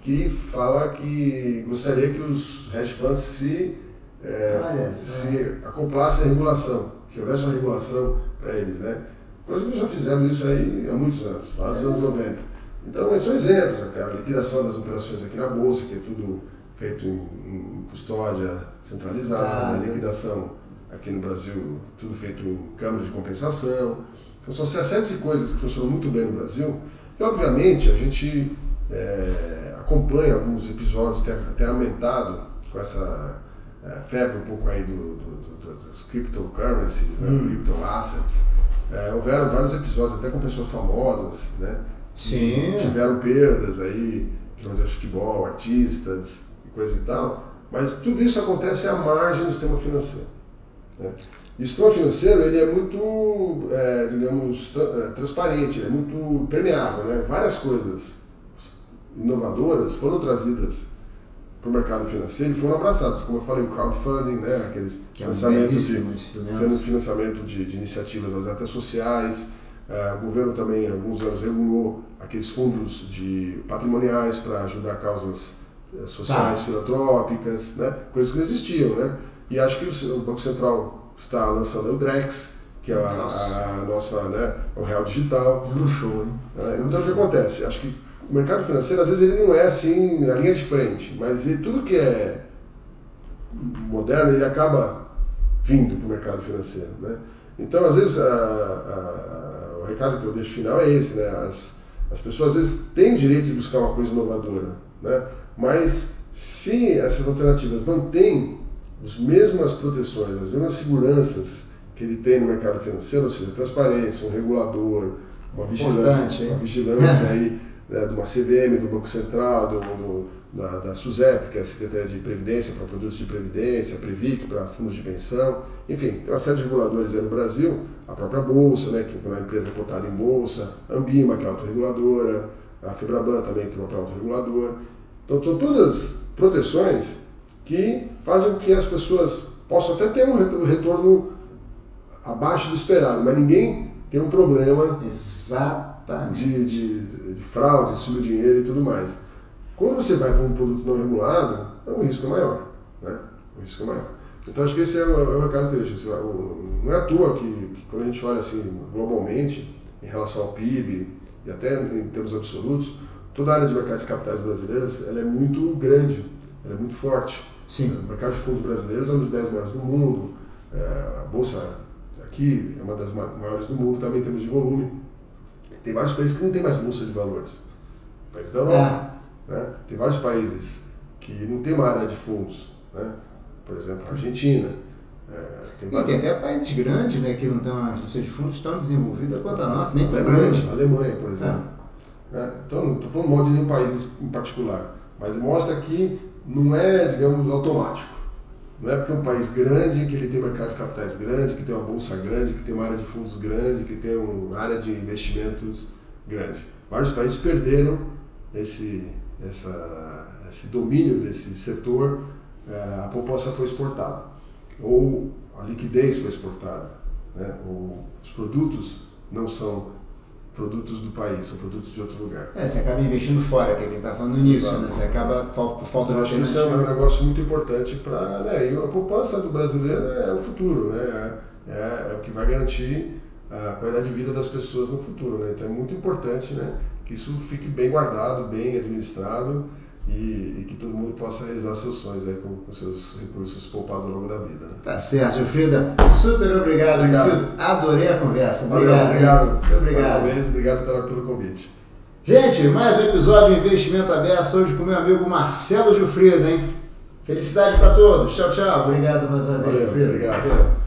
que fala que gostaria que os hedge funds se, é, ah, se acoplassem à regulação, que houvesse uma regulação para eles. Né? Coisa que já fizeram isso aí há muitos anos, lá dos anos 90. Então, esses são exemplos, a liquidação das operações aqui na Bolsa, que é tudo feito em, em custódia centralizada, liquidação aqui no Brasil, tudo feito em câmara de compensação. Então são uma série de coisas que funcionam muito bem no Brasil. E obviamente a gente é, acompanha alguns episódios, tem até aumentado com essa é, febre um pouco aí do, do, do das cryptocurrencies, né, hum. crypto assets. É, houveram vários episódios até com pessoas famosas, né? Sim. Tiveram perdas aí, jogadores de futebol, artistas, coisa e tal, mas tudo isso acontece à margem do sistema financeiro. Né? E o sistema financeiro ele é muito, é, digamos, tra é, transparente, é muito permeável. Né? Várias coisas inovadoras foram trazidas para o mercado financeiro e foram abraçadas, como eu falei, o crowdfunding, né? aqueles que é financiamentos de, financiamento de, de iniciativas até sociais. É, o governo também, há alguns anos, regulou aqueles fundos de patrimoniais para ajudar causas sociais, tá. filantrópicas, né? coisas que não existiam. Né? E acho que o Banco Central está lançando o Drex, que é a, a, nossa, né, o real digital. No show, hein? É, então o que acontece? Acho que o mercado financeiro, às vezes, ele não é assim a linha de frente, mas ele, tudo que é moderno, ele acaba vindo para o mercado financeiro. Né? Então, às vezes, a, o recado que eu deixo final é esse, né? As, as pessoas às vezes têm direito de buscar uma coisa inovadora, né? Mas se essas alternativas não têm as mesmas proteções, as mesmas seguranças que ele tem no mercado financeiro, ou seja, transparência, um regulador, uma vigilância, uma vigilância aí <laughs> né, de uma CVM, do Banco Central, do, do, da, da SUSEP, que é a Secretaria de Previdência para produtos de previdência, a Previc para fundos de pensão, enfim, tem uma série de reguladores aí no Brasil, a própria Bolsa, né, que é uma empresa cotada em Bolsa, a Ambima, que é autorreguladora, a Febraban também, que é uma autorregulador. Então, são todas proteções que fazem com que as pessoas possam até ter um retorno abaixo do esperado, mas ninguém tem um problema de, de, de fraude, de dinheiro e tudo mais. Quando você vai para um produto não regulado, o risco é maior. Né? O risco é maior. Então acho que esse é o, é o recado que eu deixo. Assim, não é à toa que, que, quando a gente olha assim globalmente, em relação ao PIB e até em termos absolutos, toda a área de mercado de capitais brasileiras ela é muito grande, ela é muito forte. Sim. O mercado de fundos brasileiros é um dos 10 maiores do mundo, é, a bolsa aqui é uma das maiores do mundo também em termos de volume. Tem vários países que não tem mais bolsa de valores. Países da Europa. É. Né? Tem vários países que não tem uma área de fundos. Né? Por exemplo, a Argentina. É, tem, e tem até países grandes né, que não têm uma indústria de fundos tão desenvolvida quanto a nossa, nem. A Alemanha, por exemplo. É Né? Então, não estou falando mal de nenhum país em particular, mas mostra que não é, digamos, automático. Não é porque é um país grande, que ele tem um mercado de capitais grande, que tem uma bolsa grande, que tem uma área de fundos grande, que tem uma área de investimentos grande. Vários países perderam esse, essa, esse domínio desse setor, é, a poupança foi exportada, ou a liquidez foi exportada, né? ou os produtos não são produtos do país, são produtos de outro lugar. É, você acaba investindo fora, que é quem está falando nisso, né? Você acaba por falta de acho que isso é um negócio muito importante para. Né? E a poupança do brasileiro é o futuro, né? É, é, é, o que vai garantir a qualidade de vida das pessoas no futuro, né? Então é muito importante, né? Que isso fique bem guardado, bem administrado e, e, que todo mundo possa realizar seus sonhos aí com, com seus recursos poupados ao longo da vida. Né? Tá certo, Gilfrida. Super obrigado, obrigado. Gilfrida. Adorei a conversa. Obrigado. obrigado. Muito obrigado. Mais uma vez, obrigado pelo convite. Gente, mais um episódio de Investimento Aberto hoje com meu amigo Marcelo Gilfrida, hein? Felicidade para todos. Tchau, tchau. Obrigado mais uma vez, Gilfrida. Obrigado.